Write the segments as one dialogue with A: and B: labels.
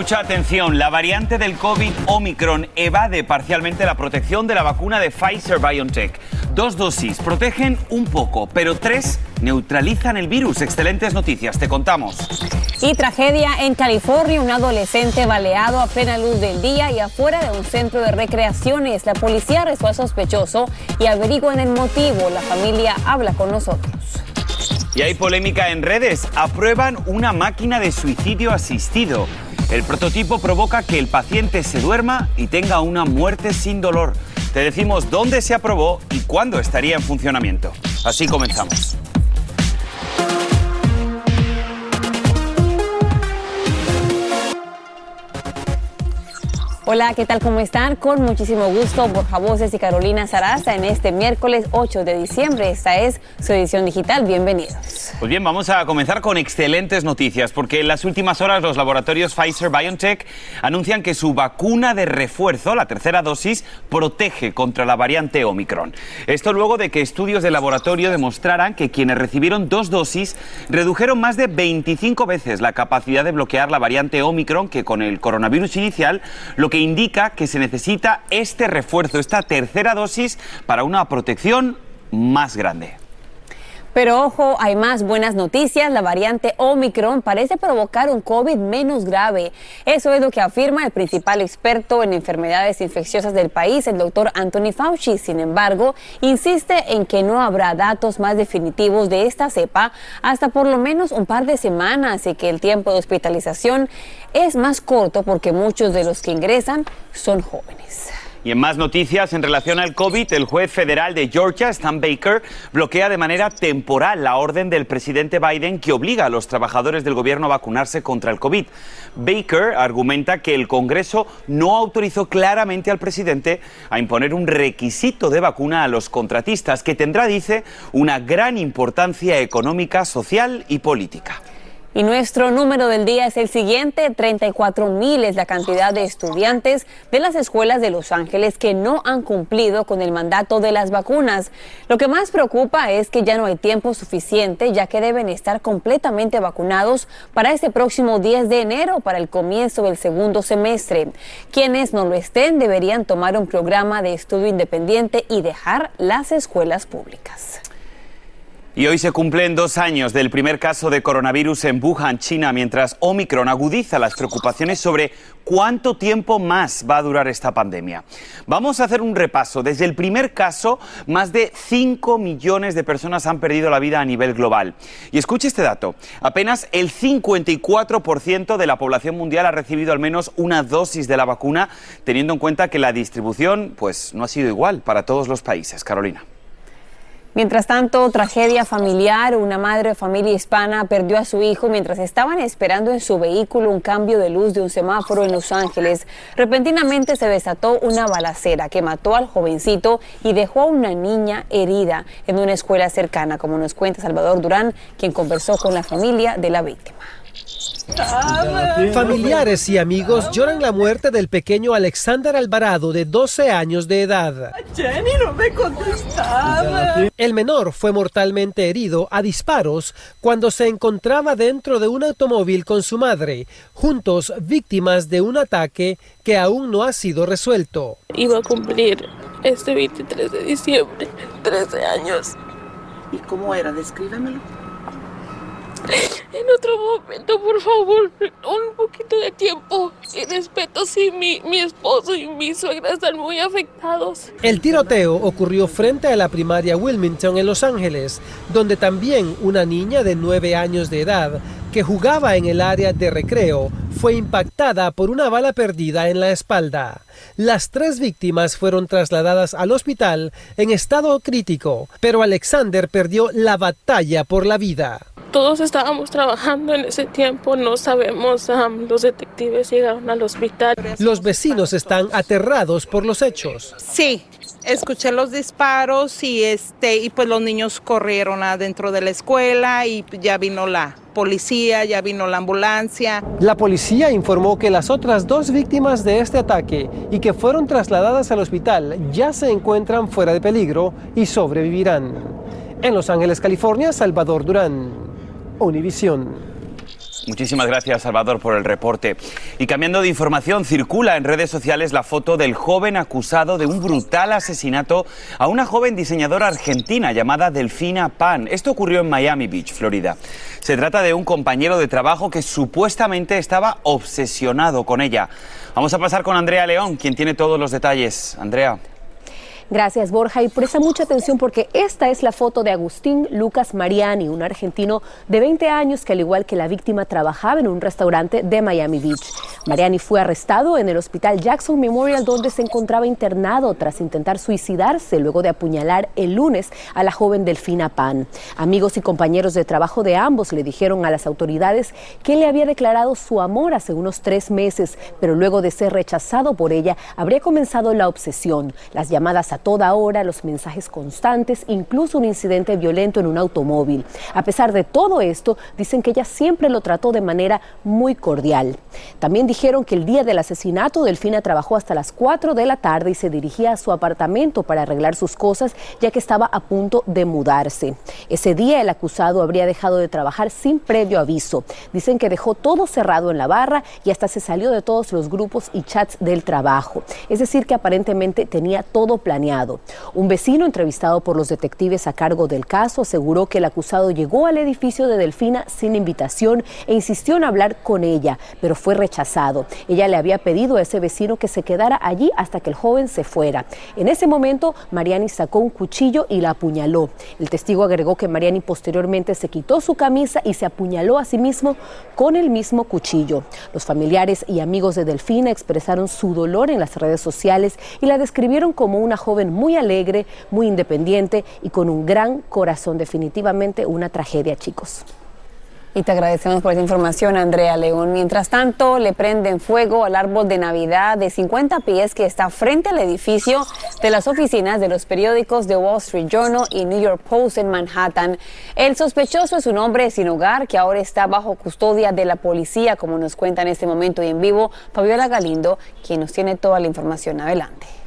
A: Mucha atención, la variante del COVID Omicron evade parcialmente la protección de la vacuna de Pfizer BioNTech. Dos dosis protegen un poco, pero tres neutralizan el virus. Excelentes noticias, te contamos.
B: Y tragedia en California, un adolescente baleado a plena luz del día y afuera de un centro de recreaciones. La policía arrestó al sospechoso y averiguan el motivo. La familia habla con nosotros.
A: Y hay polémica en redes. Aprueban una máquina de suicidio asistido. El prototipo provoca que el paciente se duerma y tenga una muerte sin dolor. Te decimos dónde se aprobó y cuándo estaría en funcionamiento. Así comenzamos.
B: Hola, ¿qué tal? ¿Cómo están? Con muchísimo gusto, Borja Voces y Carolina Sarasa en este miércoles 8 de diciembre. Esta es su edición digital. Bienvenidos.
A: Pues bien, vamos a comenzar con excelentes noticias, porque en las últimas horas los laboratorios Pfizer BioNTech anuncian que su vacuna de refuerzo, la tercera dosis, protege contra la variante Omicron. Esto luego de que estudios de laboratorio demostraran que quienes recibieron dos dosis redujeron más de 25 veces la capacidad de bloquear la variante Omicron que con el coronavirus inicial, lo que indica que se necesita este refuerzo, esta tercera dosis, para una protección más grande.
B: Pero ojo, hay más buenas noticias. La variante Omicron parece provocar un COVID menos grave. Eso es lo que afirma el principal experto en enfermedades infecciosas del país, el doctor Anthony Fauci. Sin embargo, insiste en que no habrá datos más definitivos de esta cepa hasta por lo menos un par de semanas y que el tiempo de hospitalización es más corto porque muchos de los que ingresan son jóvenes.
A: Y en más noticias en relación al COVID, el juez federal de Georgia, Stan Baker, bloquea de manera temporal la orden del presidente Biden que obliga a los trabajadores del gobierno a vacunarse contra el COVID. Baker argumenta que el Congreso no autorizó claramente al presidente a imponer un requisito de vacuna a los contratistas que tendrá, dice, una gran importancia económica, social y política.
B: Y nuestro número del día es el siguiente, 34 mil es la cantidad de estudiantes de las escuelas de Los Ángeles que no han cumplido con el mandato de las vacunas. Lo que más preocupa es que ya no hay tiempo suficiente ya que deben estar completamente vacunados para este próximo 10 de enero, para el comienzo del segundo semestre. Quienes no lo estén deberían tomar un programa de estudio independiente y dejar las escuelas públicas.
A: Y hoy se cumplen dos años del primer caso de coronavirus en Wuhan, China, mientras Omicron agudiza las preocupaciones sobre cuánto tiempo más va a durar esta pandemia. Vamos a hacer un repaso. Desde el primer caso, más de 5 millones de personas han perdido la vida a nivel global. Y escuche este dato. Apenas el 54% de la población mundial ha recibido al menos una dosis de la vacuna, teniendo en cuenta que la distribución pues, no ha sido igual para todos los países. Carolina.
B: Mientras tanto, tragedia familiar. Una madre de familia hispana perdió a su hijo mientras estaban esperando en su vehículo un cambio de luz de un semáforo en Los Ángeles. Repentinamente se desató una balacera que mató al jovencito y dejó a una niña herida en una escuela cercana, como nos cuenta Salvador Durán, quien conversó con la familia de la víctima.
C: Familiares y amigos lloran la muerte del pequeño Alexander Alvarado de 12 años de edad.
D: Jenny no me contestaba.
C: El menor fue mortalmente herido a disparos cuando se encontraba dentro de un automóvil con su madre, juntos víctimas de un ataque que aún no ha sido resuelto.
E: Iba a cumplir este 23 de diciembre 13 años.
D: ¿Y cómo era? Descríbemelo.
E: Otro momento, por favor, un poquito de tiempo y respeto si mi, mi esposo y mi suegra están muy afectados.
C: El tiroteo ocurrió frente a la primaria Wilmington en Los Ángeles, donde también una niña de 9 años de edad que jugaba en el área de recreo fue impactada por una bala perdida en la espalda. Las tres víctimas fueron trasladadas al hospital en estado crítico, pero Alexander perdió la batalla por la vida.
E: Todos estábamos trabajando en ese tiempo, no sabemos, um, los detectives llegaron al hospital.
C: Los vecinos están aterrados por los hechos.
F: Sí, escuché los disparos y este y pues los niños corrieron adentro de la escuela y ya vino la policía, ya vino la ambulancia.
C: La policía informó que las otras dos víctimas de este ataque y que fueron trasladadas al hospital ya se encuentran fuera de peligro y sobrevivirán. En Los Ángeles, California, Salvador Durán, Univisión.
A: Muchísimas gracias, Salvador, por el reporte. Y cambiando de información, circula en redes sociales la foto del joven acusado de un brutal asesinato a una joven diseñadora argentina llamada Delfina Pan. Esto ocurrió en Miami Beach, Florida. Se trata de un compañero de trabajo que supuestamente estaba obsesionado con ella. Vamos a pasar con Andrea León, quien tiene todos los detalles. Andrea.
G: Gracias, Borja. Y presta mucha atención porque esta es la foto de Agustín Lucas Mariani, un argentino de 20 años que, al igual que la víctima, trabajaba en un restaurante de Miami Beach. Mariani fue arrestado en el hospital Jackson Memorial, donde se encontraba internado tras intentar suicidarse luego de apuñalar el lunes a la joven Delfina Pan. Amigos y compañeros de trabajo de ambos le dijeron a las autoridades que le había declarado su amor hace unos tres meses, pero luego de ser rechazado por ella, habría comenzado la obsesión, las llamadas a toda hora, los mensajes constantes, incluso un incidente violento en un automóvil. A pesar de todo esto, dicen que ella siempre lo trató de manera muy cordial. También dijeron que el día del asesinato, Delfina trabajó hasta las 4 de la tarde y se dirigía a su apartamento para arreglar sus cosas, ya que estaba a punto de mudarse. Ese día el acusado habría dejado de trabajar sin previo aviso. Dicen que dejó todo cerrado en la barra y hasta se salió de todos los grupos y chats del trabajo. Es decir, que aparentemente tenía todo planeado un vecino entrevistado por los detectives a cargo del caso aseguró que el acusado llegó al edificio de Delfina sin invitación e insistió en hablar con ella, pero fue rechazado. Ella le había pedido a ese vecino que se quedara allí hasta que el joven se fuera. En ese momento, Mariani sacó un cuchillo y la apuñaló. El testigo agregó que Mariani posteriormente se quitó su camisa y se apuñaló a sí mismo con el mismo cuchillo. Los familiares y amigos de Delfina expresaron su dolor en las redes sociales y la describieron como una joven muy alegre, muy independiente y con un gran corazón. Definitivamente una tragedia, chicos.
B: Y te agradecemos por esa información, Andrea León. Mientras tanto, le prenden fuego al árbol de Navidad de 50 pies que está frente al edificio de las oficinas de los periódicos The Wall Street Journal y New York Post en Manhattan. El sospechoso es un hombre sin hogar que ahora está bajo custodia de la policía, como nos cuenta en este momento y en vivo Fabiola Galindo, quien nos tiene toda la información. Adelante.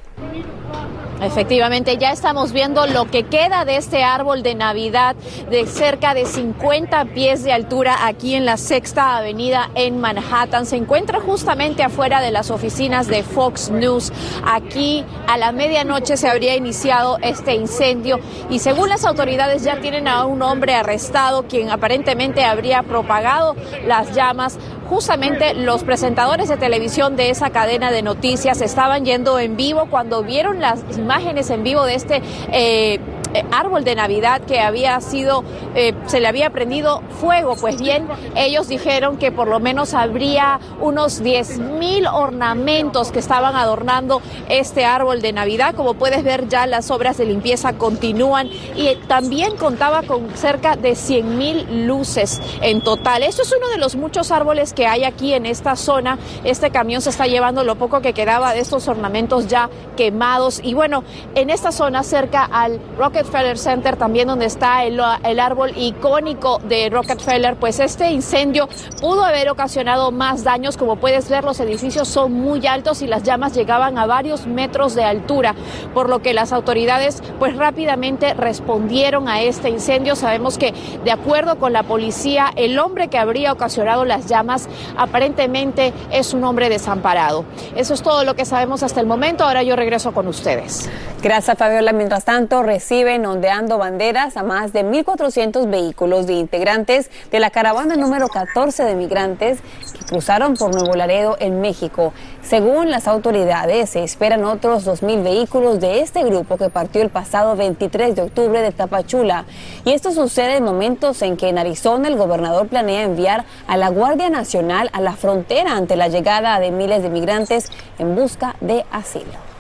H: Efectivamente, ya estamos viendo lo que queda de este árbol de Navidad de cerca de 50 pies de altura aquí en la Sexta Avenida en Manhattan. Se encuentra justamente afuera de las oficinas de Fox News. Aquí a la medianoche se habría iniciado este incendio y según las autoridades ya tienen a un hombre arrestado quien aparentemente habría propagado las llamas justamente los presentadores de televisión de esa cadena de noticias estaban yendo en vivo cuando vieron las imágenes en vivo de este eh, eh, árbol de Navidad que había sido, eh, se le había prendido fuego. Pues bien, ellos dijeron que por lo menos habría unos 10 mil ornamentos que estaban adornando este árbol de Navidad. Como puedes ver, ya las obras de limpieza continúan y también contaba con cerca de 100 mil luces en total. Esto es uno de los muchos árboles que hay aquí en esta zona. Este camión se está llevando lo poco que quedaba de estos ornamentos ya quemados. Y bueno, en esta zona cerca al Rocket Rockefeller Center, también donde está el, el, árbol icónico de Rockefeller, pues este incendio pudo haber ocasionado más daños. Como puedes ver, los edificios son muy altos y las llamas llegaban a varios metros de altura, por lo que las autoridades pues rápidamente respondieron a este incendio. Sabemos que de acuerdo con la policía, el hombre que habría ocasionado las llamas aparentemente es un hombre desamparado. Eso es todo lo que sabemos hasta el momento. Ahora yo regreso con ustedes.
B: Gracias, Fabiola. Mientras tanto, recibe ondeando banderas a más de 1.400 vehículos de integrantes de la caravana número 14 de migrantes que cruzaron por Nuevo Laredo en México. Según las autoridades, se esperan otros 2.000 vehículos de este grupo que partió el pasado 23 de octubre de Tapachula. Y esto sucede en momentos en que en Arizona el gobernador planea enviar a la Guardia Nacional a la frontera ante la llegada de miles de migrantes en busca de asilo.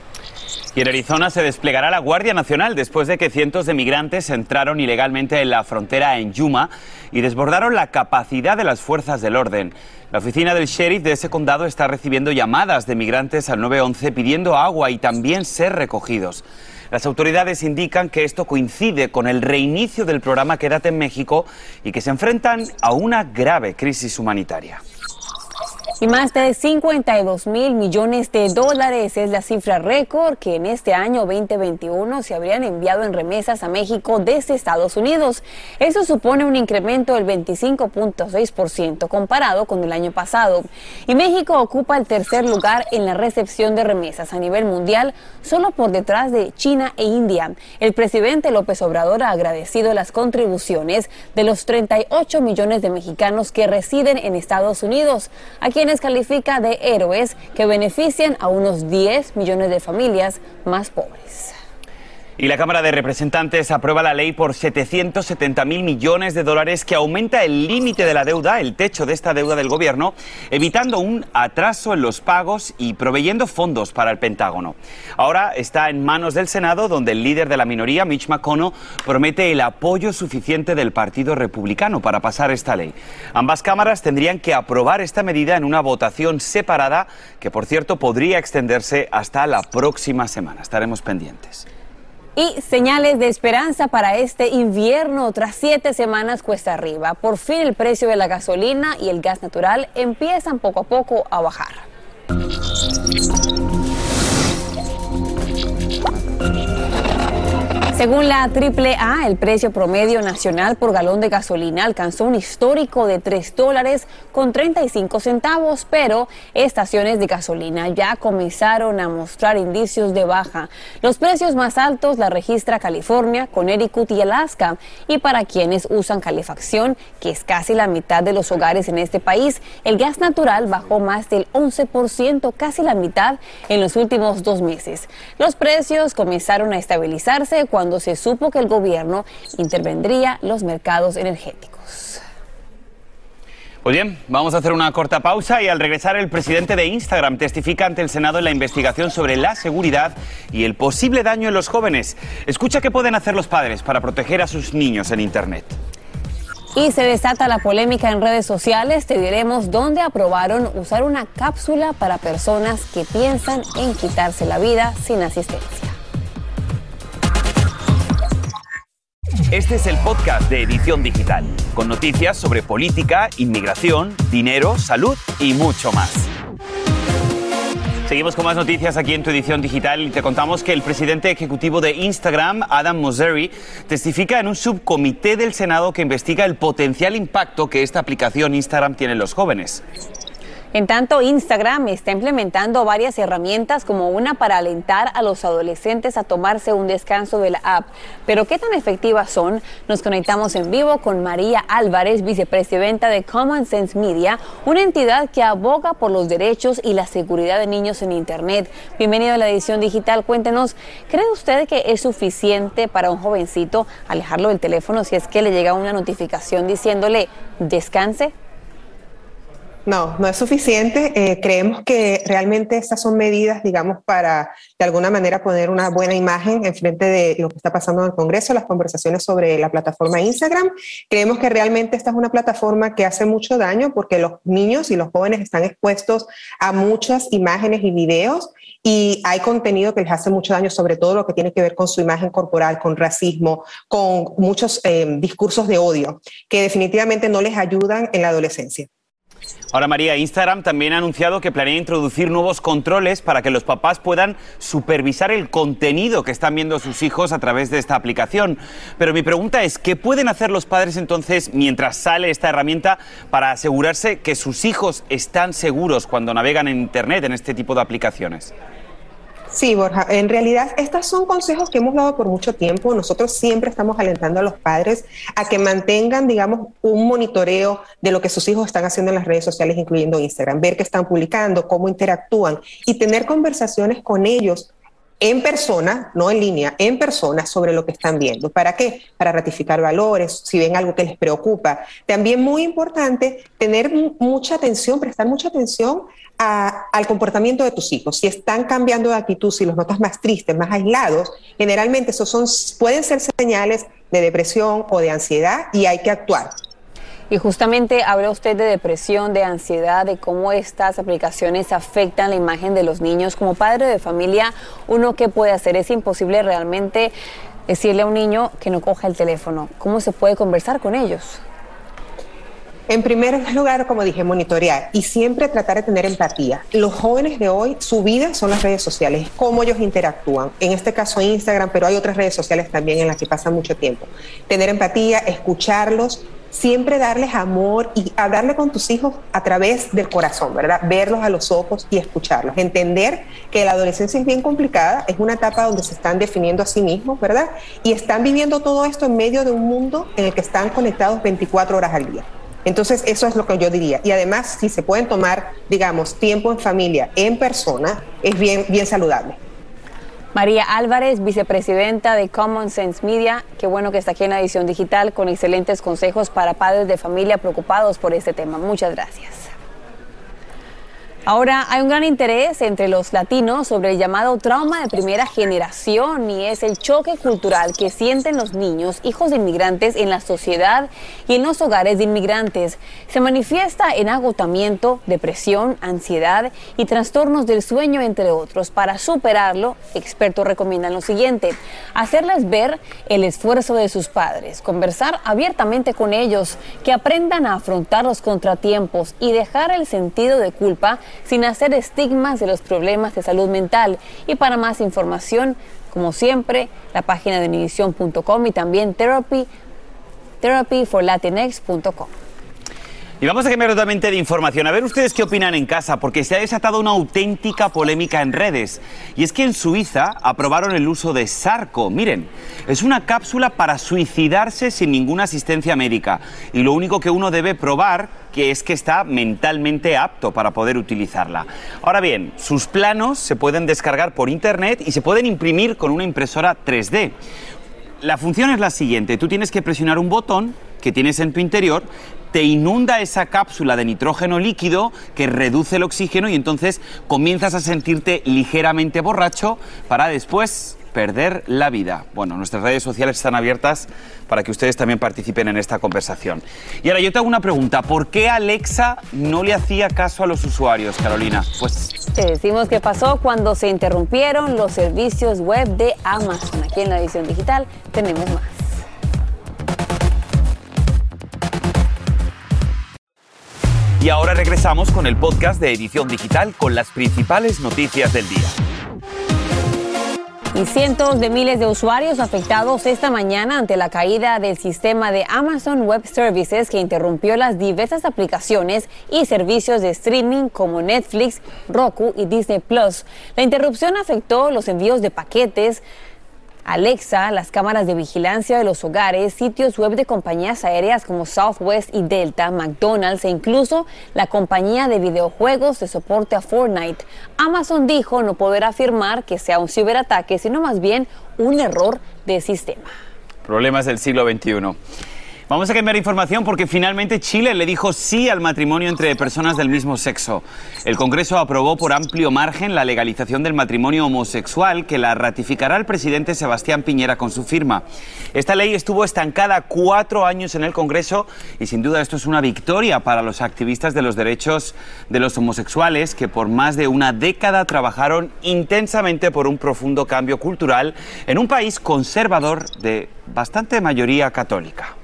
A: Y en Arizona se desplegará la Guardia Nacional después de que cientos de migrantes entraron ilegalmente en la frontera en Yuma y desbordaron la capacidad de las fuerzas del orden. La oficina del sheriff de ese condado está recibiendo llamadas de migrantes al 911 pidiendo agua y también ser recogidos. Las autoridades indican que esto coincide con el reinicio del programa Quédate en México y que se enfrentan a una grave crisis humanitaria.
B: Y más de 52 mil millones de dólares es la cifra récord que en este año 2021 se habrían enviado en remesas a México desde Estados Unidos. Eso supone un incremento del 25.6% comparado con el año pasado. Y México ocupa el tercer lugar en la recepción de remesas a nivel mundial, solo por detrás de China e India. El presidente López Obrador ha agradecido las contribuciones de los 38 millones de mexicanos que residen en Estados Unidos, a quienes califica de héroes que benefician a unos 10 millones de familias más pobres.
A: Y la Cámara de Representantes aprueba la ley por 770 mil millones de dólares que aumenta el límite de la deuda, el techo de esta deuda del gobierno, evitando un atraso en los pagos y proveyendo fondos para el Pentágono. Ahora está en manos del Senado, donde el líder de la minoría, Mitch McConnell, promete el apoyo suficiente del Partido Republicano para pasar esta ley. Ambas cámaras tendrían que aprobar esta medida en una votación separada, que por cierto podría extenderse hasta la próxima semana. Estaremos pendientes.
B: Y señales de esperanza para este invierno. Tras siete semanas cuesta arriba, por fin el precio de la gasolina y el gas natural empiezan poco a poco a bajar. Según la AAA, el precio promedio nacional por galón de gasolina alcanzó un histórico de 3 dólares con 35 centavos, pero estaciones de gasolina ya comenzaron a mostrar indicios de baja. Los precios más altos la registra California, Connecticut y Alaska. Y para quienes usan calefacción, que es casi la mitad de los hogares en este país, el gas natural bajó más del 11%, casi la mitad en los últimos dos meses. Los precios comenzaron a estabilizarse cuando se supo que el gobierno intervendría los mercados energéticos.
A: Pues bien, vamos a hacer una corta pausa y al regresar el presidente de Instagram testifica ante el Senado en la investigación sobre la seguridad y el posible daño en los jóvenes. Escucha qué pueden hacer los padres para proteger a sus niños en Internet.
B: Y se desata la polémica en redes sociales. Te diremos dónde aprobaron usar una cápsula para personas que piensan en quitarse la vida sin asistencia.
A: Este es el podcast de Edición Digital, con noticias sobre política, inmigración, dinero, salud y mucho más. Seguimos con más noticias aquí en tu edición digital y te contamos que el presidente ejecutivo de Instagram, Adam Mosseri, testifica en un subcomité del Senado que investiga el potencial impacto que esta aplicación Instagram tiene en los jóvenes.
B: En tanto, Instagram está implementando varias herramientas como una para alentar a los adolescentes a tomarse un descanso de la app. Pero ¿qué tan efectivas son? Nos conectamos en vivo con María Álvarez, vicepresidenta de Common Sense Media, una entidad que aboga por los derechos y la seguridad de niños en Internet. Bienvenido a la edición digital. Cuéntenos, ¿cree usted que es suficiente para un jovencito alejarlo del teléfono si es que le llega una notificación diciéndole descanse?
I: No, no es suficiente. Eh, creemos que realmente estas son medidas, digamos, para de alguna manera poner una buena imagen en frente de lo que está pasando en el Congreso, las conversaciones sobre la plataforma Instagram. Creemos que realmente esta es una plataforma que hace mucho daño porque los niños y los jóvenes están expuestos a muchas imágenes y videos y hay contenido que les hace mucho daño, sobre todo lo que tiene que ver con su imagen corporal, con racismo, con muchos eh, discursos de odio, que definitivamente no les ayudan en la adolescencia.
A: Ahora, María, Instagram también ha anunciado que planea introducir nuevos controles para que los papás puedan supervisar el contenido que están viendo sus hijos a través de esta aplicación. Pero mi pregunta es, ¿qué pueden hacer los padres entonces mientras sale esta herramienta para asegurarse que sus hijos están seguros cuando navegan en Internet en este tipo de aplicaciones?
I: Sí, Borja, en realidad estos son consejos que hemos dado por mucho tiempo. Nosotros siempre estamos alentando a los padres a que mantengan, digamos, un monitoreo de lo que sus hijos están haciendo en las redes sociales, incluyendo Instagram, ver qué están publicando, cómo interactúan y tener conversaciones con ellos en persona, no en línea, en persona sobre lo que están viendo. ¿Para qué? Para ratificar valores, si ven algo que les preocupa. También muy importante tener mucha atención, prestar mucha atención al comportamiento de tus hijos. Si están cambiando de actitud, si los notas más tristes, más aislados, generalmente esos son, pueden ser señales de depresión o de ansiedad y hay que actuar.
B: Y justamente habla usted de depresión, de ansiedad, de cómo estas aplicaciones afectan la imagen de los niños. Como padre de familia, uno qué puede hacer? Es imposible realmente decirle a un niño que no coja el teléfono. ¿Cómo se puede conversar con ellos?
I: En primer lugar, como dije, monitorear y siempre tratar de tener empatía. Los jóvenes de hoy, su vida son las redes sociales, cómo ellos interactúan. En este caso Instagram, pero hay otras redes sociales también en las que pasan mucho tiempo. Tener empatía, escucharlos, siempre darles amor y hablarle con tus hijos a través del corazón, ¿verdad? Verlos a los ojos y escucharlos. Entender que la adolescencia es bien complicada, es una etapa donde se están definiendo a sí mismos, ¿verdad? Y están viviendo todo esto en medio de un mundo en el que están conectados 24 horas al día. Entonces, eso es lo que yo diría. Y además, si se pueden tomar, digamos, tiempo en familia, en persona, es bien, bien saludable.
B: María Álvarez, vicepresidenta de Common Sense Media, qué bueno que está aquí en la edición digital con excelentes consejos para padres de familia preocupados por este tema. Muchas gracias. Ahora hay un gran interés entre los latinos sobre el llamado trauma de primera generación y es el choque cultural que sienten los niños, hijos de inmigrantes en la sociedad y en los hogares de inmigrantes. Se manifiesta en agotamiento, depresión, ansiedad y trastornos del sueño, entre otros. Para superarlo, expertos recomiendan lo siguiente, hacerles ver el esfuerzo de sus padres, conversar abiertamente con ellos, que aprendan a afrontar los contratiempos y dejar el sentido de culpa sin hacer estigmas de los problemas de salud mental. Y para más información, como siempre, la página de univision.com y también therapy, therapyforlatinx.com.
A: Y vamos a cambiar totalmente de información. A ver ustedes qué opinan en casa, porque se ha desatado una auténtica polémica en redes. Y es que en Suiza aprobaron el uso de Sarco. Miren, es una cápsula para suicidarse sin ninguna asistencia médica. Y lo único que uno debe probar que es que está mentalmente apto para poder utilizarla. Ahora bien, sus planos se pueden descargar por internet y se pueden imprimir con una impresora 3D. La función es la siguiente, tú tienes que presionar un botón que tienes en tu interior, te inunda esa cápsula de nitrógeno líquido que reduce el oxígeno y entonces comienzas a sentirte ligeramente borracho para después perder la vida. Bueno, nuestras redes sociales están abiertas para que ustedes también participen en esta conversación. Y ahora yo te hago una pregunta, ¿por qué Alexa no le hacía caso a los usuarios, Carolina?
B: Pues te decimos qué pasó cuando se interrumpieron los servicios web de Amazon. Aquí en la edición digital tenemos más.
A: Y ahora regresamos con el podcast de Edición Digital con las principales noticias del día.
B: Y cientos de miles de usuarios afectados esta mañana ante la caída del sistema de Amazon Web Services que interrumpió las diversas aplicaciones y servicios de streaming como Netflix, Roku y Disney Plus. La interrupción afectó los envíos de paquetes, Alexa, las cámaras de vigilancia de los hogares, sitios web de compañías aéreas como Southwest y Delta, McDonald's e incluso la compañía de videojuegos de soporte a Fortnite. Amazon dijo no poder afirmar que sea un ciberataque, sino más bien un error de sistema.
A: Problemas del siglo XXI. Vamos a cambiar información porque finalmente Chile le dijo sí al matrimonio entre personas del mismo sexo. El Congreso aprobó por amplio margen la legalización del matrimonio homosexual que la ratificará el presidente Sebastián Piñera con su firma. Esta ley estuvo estancada cuatro años en el Congreso y sin duda esto es una victoria para los activistas de los derechos de los homosexuales que por más de una década trabajaron intensamente por un profundo cambio cultural en un país conservador de bastante mayoría católica.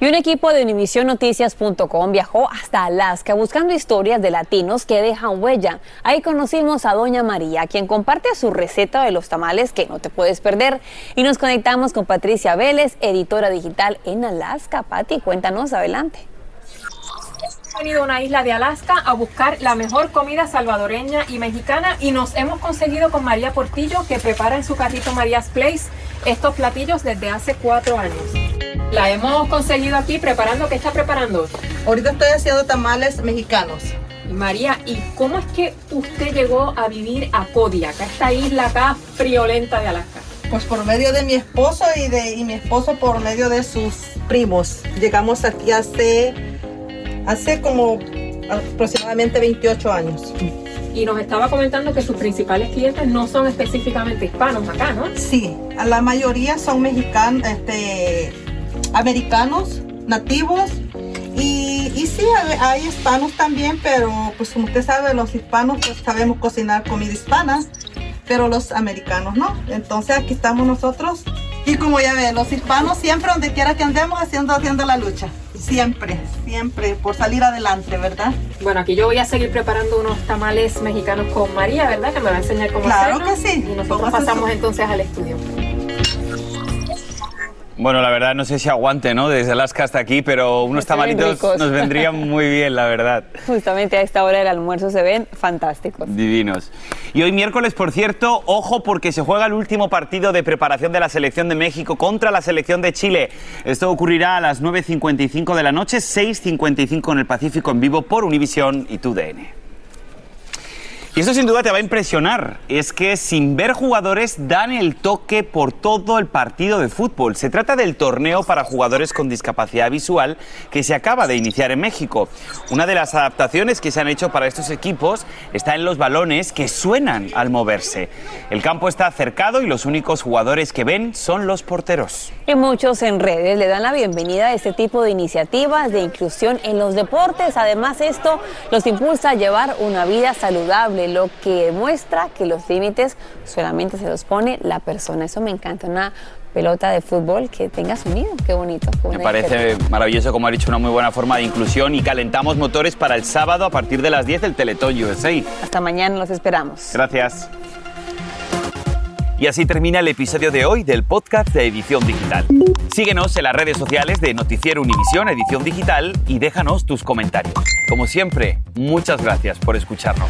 B: Y un equipo de UnivisionNoticias.com viajó hasta Alaska buscando historias de latinos que dejan huella. Ahí conocimos a Doña María, quien comparte su receta de los tamales que no te puedes perder. Y nos conectamos con Patricia Vélez, editora digital en Alaska. Pati, cuéntanos, adelante.
J: Hemos venido a una isla de Alaska a buscar la mejor comida salvadoreña y mexicana y nos hemos conseguido con María Portillo que prepara en su carrito María's Place estos platillos desde hace cuatro años. La hemos conseguido aquí preparando. ¿Qué está preparando?
K: Ahorita estoy haciendo tamales mexicanos.
J: María, ¿y cómo es que usted llegó a vivir a Kodiak, a esta isla acá friolenta de Alaska?
K: Pues por medio de mi esposo y de y mi esposo por medio de sus primos. Llegamos aquí hace hace como aproximadamente 28 años.
J: Y nos estaba comentando que sus principales clientes no son específicamente hispanos acá, ¿no?
K: Sí, la mayoría son mexicanos, este, americanos, nativos Y, y sí, hay, hay hispanos también, pero pues como usted sabe, los hispanos pues sabemos cocinar comida hispana, pero los americanos no. Entonces aquí estamos nosotros y como ya ve, los hispanos siempre donde quiera que andemos haciendo, haciendo la lucha. Siempre, siempre, por salir adelante, ¿verdad?
J: Bueno, aquí yo voy a seguir preparando unos tamales mexicanos con María, ¿verdad? Que me va a enseñar cómo
K: Claro
J: hacerlo.
K: que sí.
J: Y nosotros pasamos entonces al estudio.
A: Bueno, la verdad no sé si aguante, ¿no? Desde Alaska hasta aquí, pero unos
B: ven
A: tamalitos nos vendrían muy bien, la verdad.
B: Justamente a esta hora del almuerzo se ven fantásticos.
A: Divinos. Y hoy miércoles, por cierto, ojo porque se juega el último partido de preparación de la selección de México contra la selección de Chile. Esto ocurrirá a las 9.55 de la noche, 6.55 en el Pacífico en vivo por Univisión y TUDN. Y esto sin duda te va a impresionar. Es que sin ver jugadores dan el toque por todo el partido de fútbol. Se trata del torneo para jugadores con discapacidad visual que se acaba de iniciar en México. Una de las adaptaciones que se han hecho para estos equipos está en los balones que suenan al moverse. El campo está cercado y los únicos jugadores que ven son los porteros.
B: Y muchos en redes le dan la bienvenida a este tipo de iniciativas de inclusión en los deportes. Además, esto los impulsa a llevar una vida saludable, lo que demuestra que los límites solamente se los pone la persona. Eso me encanta, una pelota de fútbol que tenga sonido. Qué bonito. qué
A: Me parece maravilloso, como ha dicho, una muy buena forma de inclusión y calentamos motores para el sábado a partir de las 10 del Teletón USA.
B: Hasta mañana los esperamos.
A: Gracias. Y así termina el episodio de hoy del podcast de Edición Digital. Síguenos en las redes sociales de Noticiero Univisión Edición Digital y déjanos tus comentarios. Como siempre, muchas gracias por escucharnos.